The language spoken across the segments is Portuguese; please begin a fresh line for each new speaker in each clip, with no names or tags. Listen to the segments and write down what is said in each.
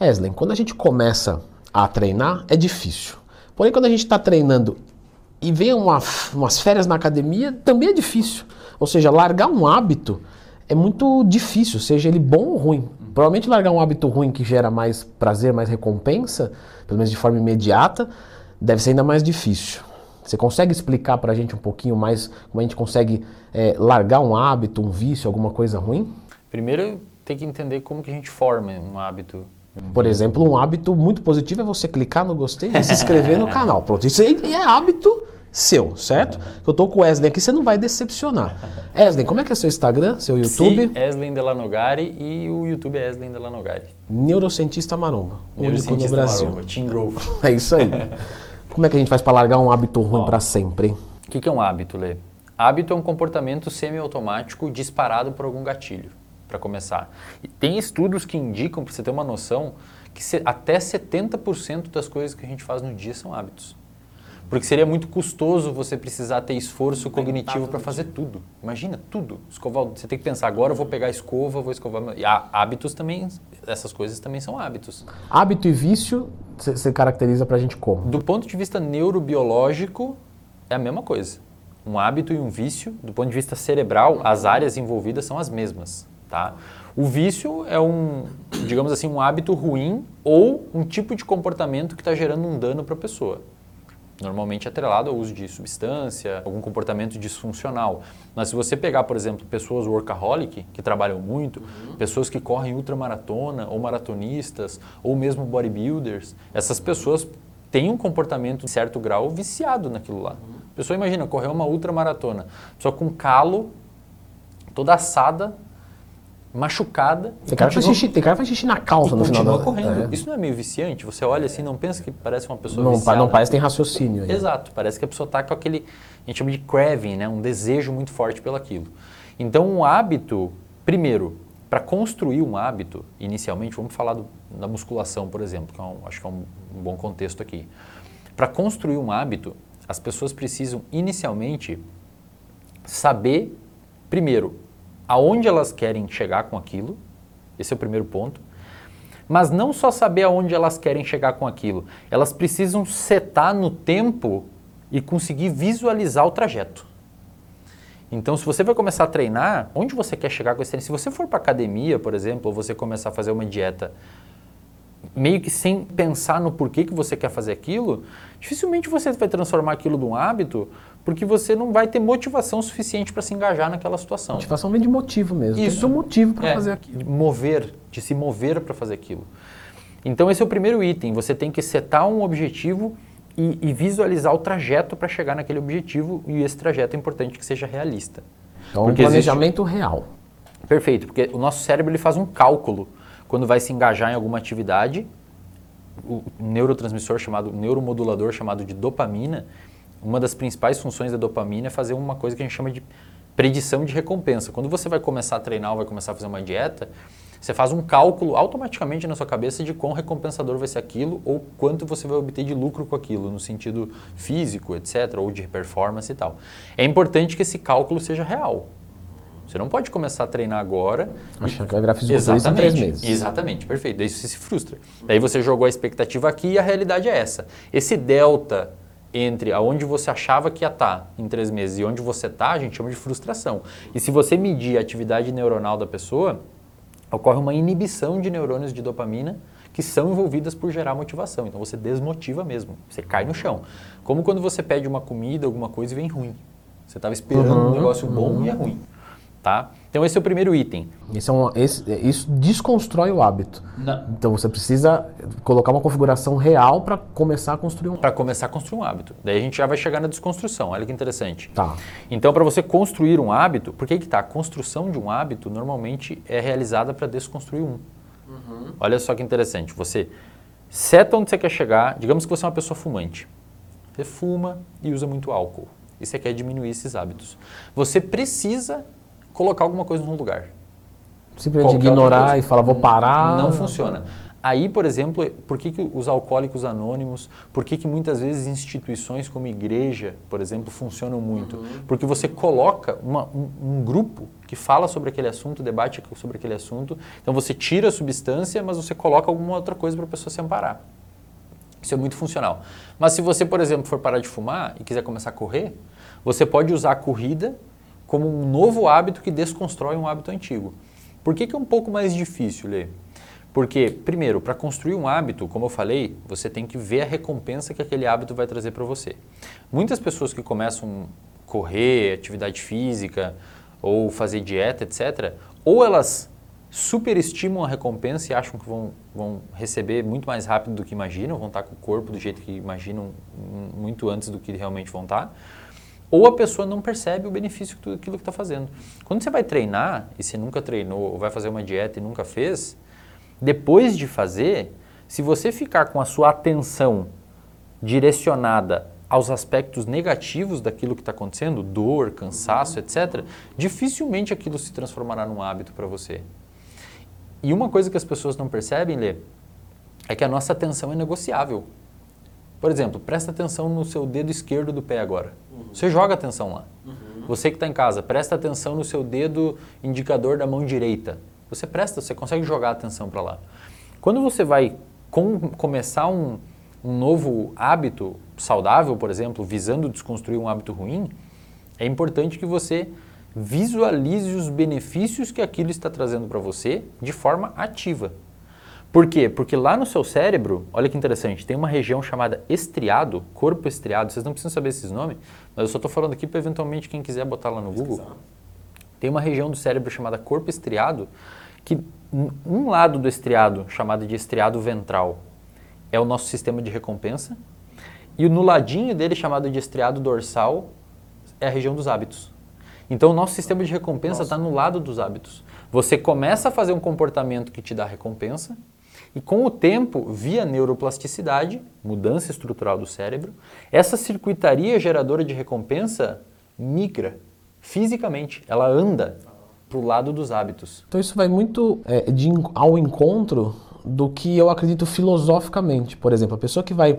Eslen, quando a gente começa a treinar, é difícil. Porém, quando a gente está treinando e vem uma, umas férias na academia, também é difícil. Ou seja, largar um hábito é muito difícil, seja ele bom ou ruim. Provavelmente largar um hábito ruim que gera mais prazer, mais recompensa, pelo menos de forma imediata, deve ser ainda mais difícil. Você consegue explicar para a gente um pouquinho mais como a gente consegue é, largar um hábito, um vício, alguma coisa ruim?
Primeiro, tem que entender como que a gente forma um hábito.
Por exemplo, um hábito muito positivo é você clicar no gostei e se inscrever no canal. Pronto, isso aí é hábito seu, certo? Eu tô com o Wesley aqui, você não vai decepcionar. Wesley, como é que é seu Instagram, seu YouTube?
Sim, Eslen Delanogari e o YouTube é Eslen Delanogari.
Neurocientista Maromba, único no Brasil.
Maromba, Team Growth.
É isso aí. como é que a gente faz para largar um hábito ruim para sempre?
O que, que é um hábito, Lê? Hábito é um comportamento semiautomático disparado por algum gatilho, para começar. E tem estudos que indicam, para você ter uma noção, que se- até 70% das coisas que a gente faz no dia são hábitos. Porque seria muito custoso você precisar ter esforço cognitivo para fazer tudo. Imagina, tudo. Escovar, o- você tem que pensar, agora eu vou pegar a escova, vou escovar... meu- E há hábitos também, essas coisas também são hábitos.
Hábito e vício, você caracteriza pra gente como?
Do ponto de vista neurobiológico, é a mesma coisa. Um hábito e um vício, do ponto de vista cerebral, as áreas envolvidas são as mesmas, tá? O vício é um, digamos assim, um hábito ruim ou um tipo de comportamento que está gerando um dano para a pessoa. Normalmente atrelado ao uso de substância, algum comportamento disfuncional. Mas se você pegar, por exemplo, pessoas workaholic, que trabalham muito, pessoas que correm ultramaratona, ou maratonistas, ou mesmo bodybuilders, essas pessoas têm um comportamento, em certo grau, viciado naquilo lá. A pessoa imagina, correr uma ultramaratona, pessoa com calo, toda assada, machucada.
Tem cara, que faz
continua-
xixi, tem cara faz xixi na calça no final
continua correndo.
É.
Isso não é meio viciante? Você olha assim, não pensa que parece uma pessoa
Não,
viciada?
não parece que tem raciocínio. aí.
Exato, parece que a pessoa está com aquele, a gente chama de craving, né? um desejo muito forte pelo aquilo. Então, um hábito, primeiro, para construir um hábito, inicialmente, vamos falar do- da musculação, por exemplo, que é um- acho que é um, um bom contexto aqui. Para construir um hábito, as pessoas precisam, inicialmente, saber, primeiro, aonde elas querem chegar com aquilo, esse é o primeiro ponto. Mas não só saber aonde elas querem chegar com aquilo, elas precisam setar no tempo e conseguir visualizar o trajeto. Então, se você vai começar a treinar, onde você quer chegar com esse treino? Se você for para academia, por exemplo, ou você começar a fazer uma dieta meio que sem pensar no porquê que você quer fazer aquilo, dificilmente você vai transformar aquilo num hábito, porque você não vai ter motivação suficiente para se engajar naquela situação.
Motivação vem de motivo mesmo. Tem
Isso.
ter um motivo para
É,
fazer aquilo.
Mover, de se mover para fazer aquilo. Então esse é o primeiro item. Você tem que setar um objetivo e, e visualizar o trajeto para chegar naquele objetivo e esse trajeto é importante que seja realista.
Então, um
Porque existe-
planejamento real.
Perfeito, porque o nosso cérebro ele faz um cálculo quando vai se engajar em alguma atividade. O neurotransmissor chamado, neuromodulador chamado de dopamina, uma das principais funções da dopamina é fazer uma coisa que a gente chama de predição de recompensa. Quando você vai começar a treinar ou vai começar a fazer uma dieta, você faz um cálculo automaticamente na sua cabeça de quão recompensador vai ser aquilo ou quanto você vai obter de lucro com aquilo, no sentido físico, etc., ou de performance e tal. É importante que esse cálculo seja real. Você não pode começar a treinar agora
Achando que vai virar fisiculturista em três meses.
Exatamente, perfeito. Daí você se frustra. Daí você jogou a expectativa aqui e a realidade é essa. Esse delta entre aonde você achava que ia estar em três meses e onde você está, a gente chama de frustração. E se você medir a atividade neuronal da pessoa, ocorre uma inibição de neurônios de dopamina que são envolvidas por gerar motivação. Então você desmotiva mesmo, você cai no chão. Como quando você pede uma comida, alguma coisa e vem ruim. Você estava esperando um negócio bom e é ruim. Tá? Então esse é o primeiro item.
Isso, é um- esse- isso desconstrói o hábito. Então você precisa colocar uma configuração real para começar a construir um
Para começar a construir um hábito. Daí a gente já vai chegar na desconstrução. Olha que interessante.
Tá.
Então, para você construir um hábito, por que que tá? A construção de um hábito normalmente é realizada para desconstruir um. Olha só que interessante. Você seta onde você quer chegar. Digamos que você é uma pessoa fumante. Você fuma e usa muito álcool. E você quer diminuir esses hábitos. Você precisa colocar alguma coisa no lugar.
Simplesmente
Qualquer
ignorar e falar, vou parar.
Não funciona. Aí, por exemplo, por que, que os alcoólicos anônimos, por que, que muitas vezes instituições como igreja, por exemplo, funcionam muito? Uhum. Porque você coloca uma, um, um, grupo que fala sobre aquele assunto, debate sobre aquele assunto, então você tira a substância, mas você coloca alguma outra coisa para a pessoa se amparar. Isso é muito funcional. Mas se você, por exemplo, for parar de fumar e quiser começar a correr, você pode usar a corrida como um novo hábito que desconstrói um hábito antigo. Por que, que é um pouco mais difícil, Lê? Porque, primeiro, para construir um hábito, como eu falei, você tem que ver a recompensa que aquele hábito vai trazer para você. Muitas pessoas que começam a correr, atividade física ou fazer dieta, etc., ou elas superestimam a recompensa e acham que vão, vão receber muito mais rápido do que imaginam, vão estar com o corpo do jeito que imaginam muito antes do que realmente vão estar, ou a pessoa não percebe o benefício daquilo que está fazendo. Quando você vai treinar e você nunca treinou, ou vai fazer uma dieta e nunca fez, depois de fazer, se você ficar com a sua atenção direcionada aos aspectos negativos daquilo que está acontecendo, dor, cansaço, etc., dificilmente aquilo se transformará num hábito para você. E uma coisa que as pessoas não percebem, Lê, é que a nossa atenção é negociável. Por exemplo, presta atenção no seu dedo esquerdo do pé agora. Uhum. Você joga atenção lá. Uhum. Você que está em casa, presta atenção no seu dedo indicador da mão direita. Você presta, você consegue jogar atenção para lá. Quando você vai com, começar um, um novo hábito saudável, por exemplo, visando desconstruir um hábito ruim, é importante que você visualize os benefícios que aquilo está trazendo para você de forma ativa. Por quê? Porque lá no seu cérebro, olha que interessante, tem uma região chamada estriado, corpo estriado. Vocês não precisam saber esses nomes, mas eu só estou falando aqui para eventualmente quem quiser botar lá no Google. Tem uma região do cérebro chamada corpo estriado que um lado do estriado, chamado de estriado ventral, é o nosso sistema de recompensa, e no ladinho dele, chamado de estriado dorsal, é a região dos hábitos. Então, o nosso sistema de recompensa está no lado dos hábitos. Você começa a fazer um comportamento que te dá recompensa, e com o tempo, via neuroplasticidade, mudança estrutural do cérebro, essa circuitaria geradora de recompensa migra fisicamente, ela anda para o lado dos hábitos.
Então isso vai muito é, de, ao encontro do que eu acredito filosoficamente. Por exemplo, a pessoa que vai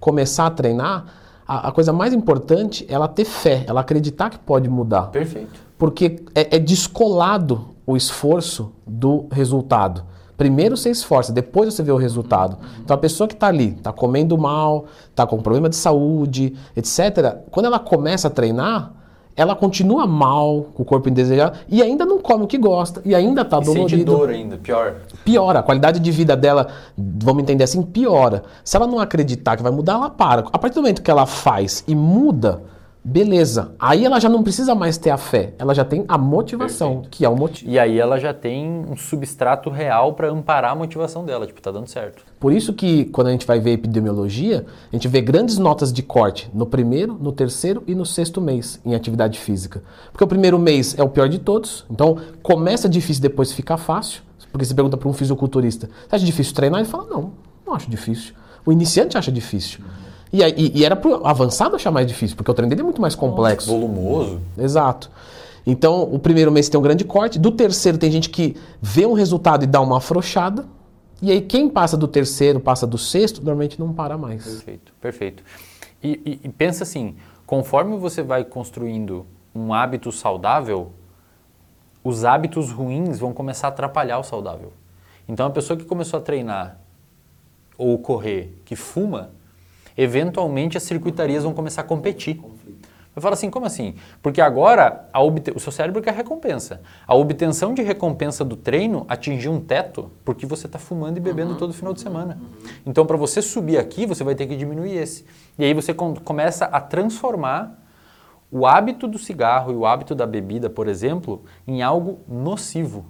começar a treinar, a, a coisa mais importante é ela ter fé, ela acreditar que pode mudar.
Perfeito.
Porque é, é descolado o esforço do resultado. Primeiro você esforça, depois você vê o resultado. Então a pessoa que está ali, está comendo mal, está com problema de saúde, etc., quando ela começa a treinar, ela continua mal, com o corpo indesejado, e ainda não come o que gosta, e ainda está dolorido.
Sente dor ainda, pior.
Piora, a qualidade de vida dela, vamos entender assim, piora. Se ela não acreditar que vai mudar, ela para. A partir do momento que ela faz e muda, Beleza. Aí ela já não precisa mais ter a fé, ela já tem a motivação, Perfeito. que é o motivo.
E aí ela já tem um substrato real para amparar a motivação dela, tipo, tá dando certo.
Por isso que quando a gente vai ver epidemiologia, a gente vê grandes notas de corte no primeiro, no terceiro e no sexto mês em atividade física. Porque o primeiro mês é o pior de todos, então começa difícil, depois fica fácil. Porque você pergunta para um fisiculturista, você acha difícil treinar? Ele fala, não, não acho difícil. O iniciante acha difícil. Uhum. E, e, e era pro avançado achar mais difícil, porque o treino dele é muito mais complexo.
Nossa, volumoso.
Exato. Então, o primeiro mês tem um grande corte, do terceiro tem gente que vê um resultado e dá uma afrouxada, e aí quem passa do terceiro, passa do sexto, normalmente não para mais.
Perfeito, perfeito. E, e, e pensa assim, conforme você vai construindo um hábito saudável, os hábitos ruins vão começar a atrapalhar o saudável. Então, a pessoa que começou a treinar ou correr, que fuma, eventualmente as circuitarias vão começar a competir. Eu falo assim, como assim? Porque agora o seu cérebro quer recompensa. A obtenção de recompensa do treino atingiu um teto porque você está fumando e bebendo uhum. todo final de semana. Uhum. Então, para você subir aqui, você vai ter que diminuir esse. E aí você com começa a transformar o hábito do cigarro e o hábito da bebida, por exemplo, em algo nocivo.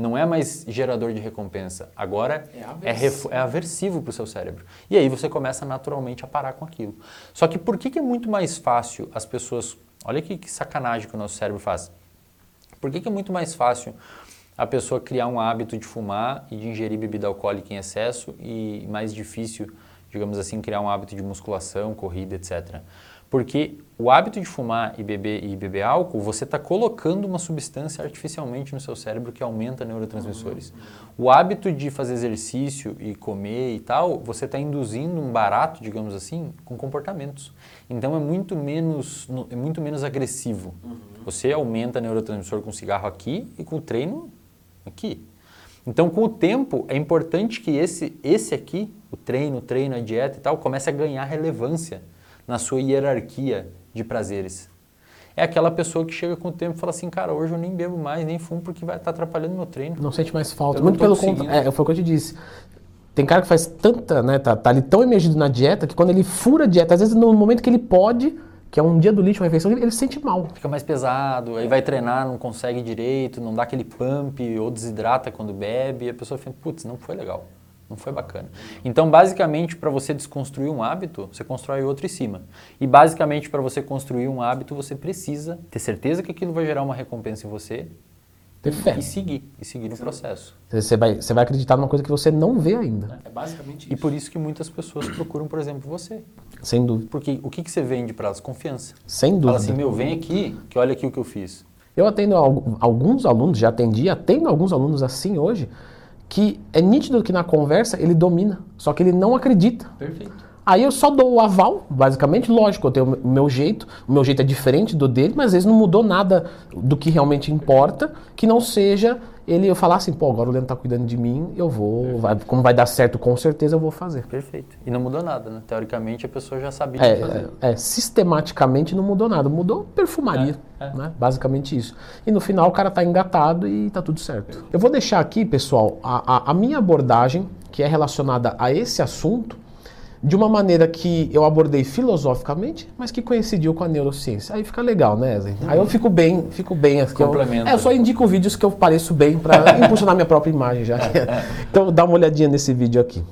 Não é mais gerador de recompensa. Agora é aversivo, é, é aversivo para o seu cérebro. E aí você começa naturalmente a parar com aquilo. Só que por que, que é muito mais fácil as pessoas. Olha que, que sacanagem que o nosso cérebro faz. Por que, que é muito mais fácil a pessoa criar um hábito de fumar e de ingerir bebida alcoólica em excesso e mais difícil, digamos assim, criar um hábito de musculação, corrida, etc. Porque o hábito de fumar e beber, e beber álcool, você está colocando uma substância artificialmente no seu cérebro que aumenta neurotransmissores. O hábito de fazer exercício e comer e tal, você está induzindo um barato, digamos assim, com comportamentos. Então é muito menos, é muito menos agressivo. Você aumenta neurotransmissor com cigarro aqui e com o treino aqui. Então, com o tempo, é importante que esse, esse aqui, o treino, o treino, a dieta e tal, comece a ganhar relevância na sua hierarquia de prazeres. É aquela pessoa que chega com o tempo e fala assim, cara, hoje eu nem bebo mais, nem fumo porque vai estar tá atrapalhando meu treino.
Não sente mais falta. Muito pelo contrário. É, foi o que eu te disse. Tem cara que faz tanta, né, tá, tá ali tão emergido na dieta que quando ele fura a dieta, às vezes no momento que ele pode, que é um dia do lixo, uma refeição, ele, ele sente mal.
Fica mais pesado, aí vai treinar, não consegue direito, não dá aquele pump ou desidrata quando bebe, e a pessoa fica, putz, não foi legal. Não foi bacana. Então, basicamente, para você desconstruir um hábito, você constrói outro em cima. E, basicamente, para você construir um hábito, você precisa ter certeza que aquilo vai gerar uma recompensa em você.
Ter fé.
E seguir, e seguir no processo.
Você vai, você vai acreditar numa coisa que você não vê ainda.
É basicamente isso. E por isso que muitas pessoas procuram, por exemplo, você.
Sem dúvida.
Porque o que, que você vende para elas? Confiança.
Sem dúvida.
Fala assim, meu, vem aqui, que olha aqui o que eu fiz.
Eu atendo alguns alunos, já atendi, atendo alguns alunos assim hoje, que é nítido que na conversa ele domina, só que ele não acredita.
Perfeito.
Aí eu só dou o aval, basicamente, lógico, eu tenho o meu jeito, o meu jeito é diferente do dele, mas às vezes não mudou nada do que realmente importa, que não seja ele eu falar assim, pô, agora o Leandro tá cuidando de mim, eu vou, vai, como vai dar certo com certeza, eu vou fazer.
Perfeito. E não mudou nada, né? Teoricamente a pessoa já sabia
é,
fazer.
É, é, sistematicamente não mudou nada, mudou perfumaria, é, é. né? Basicamente isso. E no final o cara tá engatado e tá tudo certo. Eu vou deixar aqui, pessoal, a, a, a minha abordagem, que é relacionada a esse assunto, de uma maneira que eu abordei filosoficamente, mas que coincidiu com a neurociência. Aí fica legal, né, Zé? Aí eu fico bem, fico bem. Aqui
Complemento.
Eu, é, eu só indico vídeos que eu pareço bem para impulsionar minha própria imagem já. então dá uma olhadinha nesse vídeo aqui.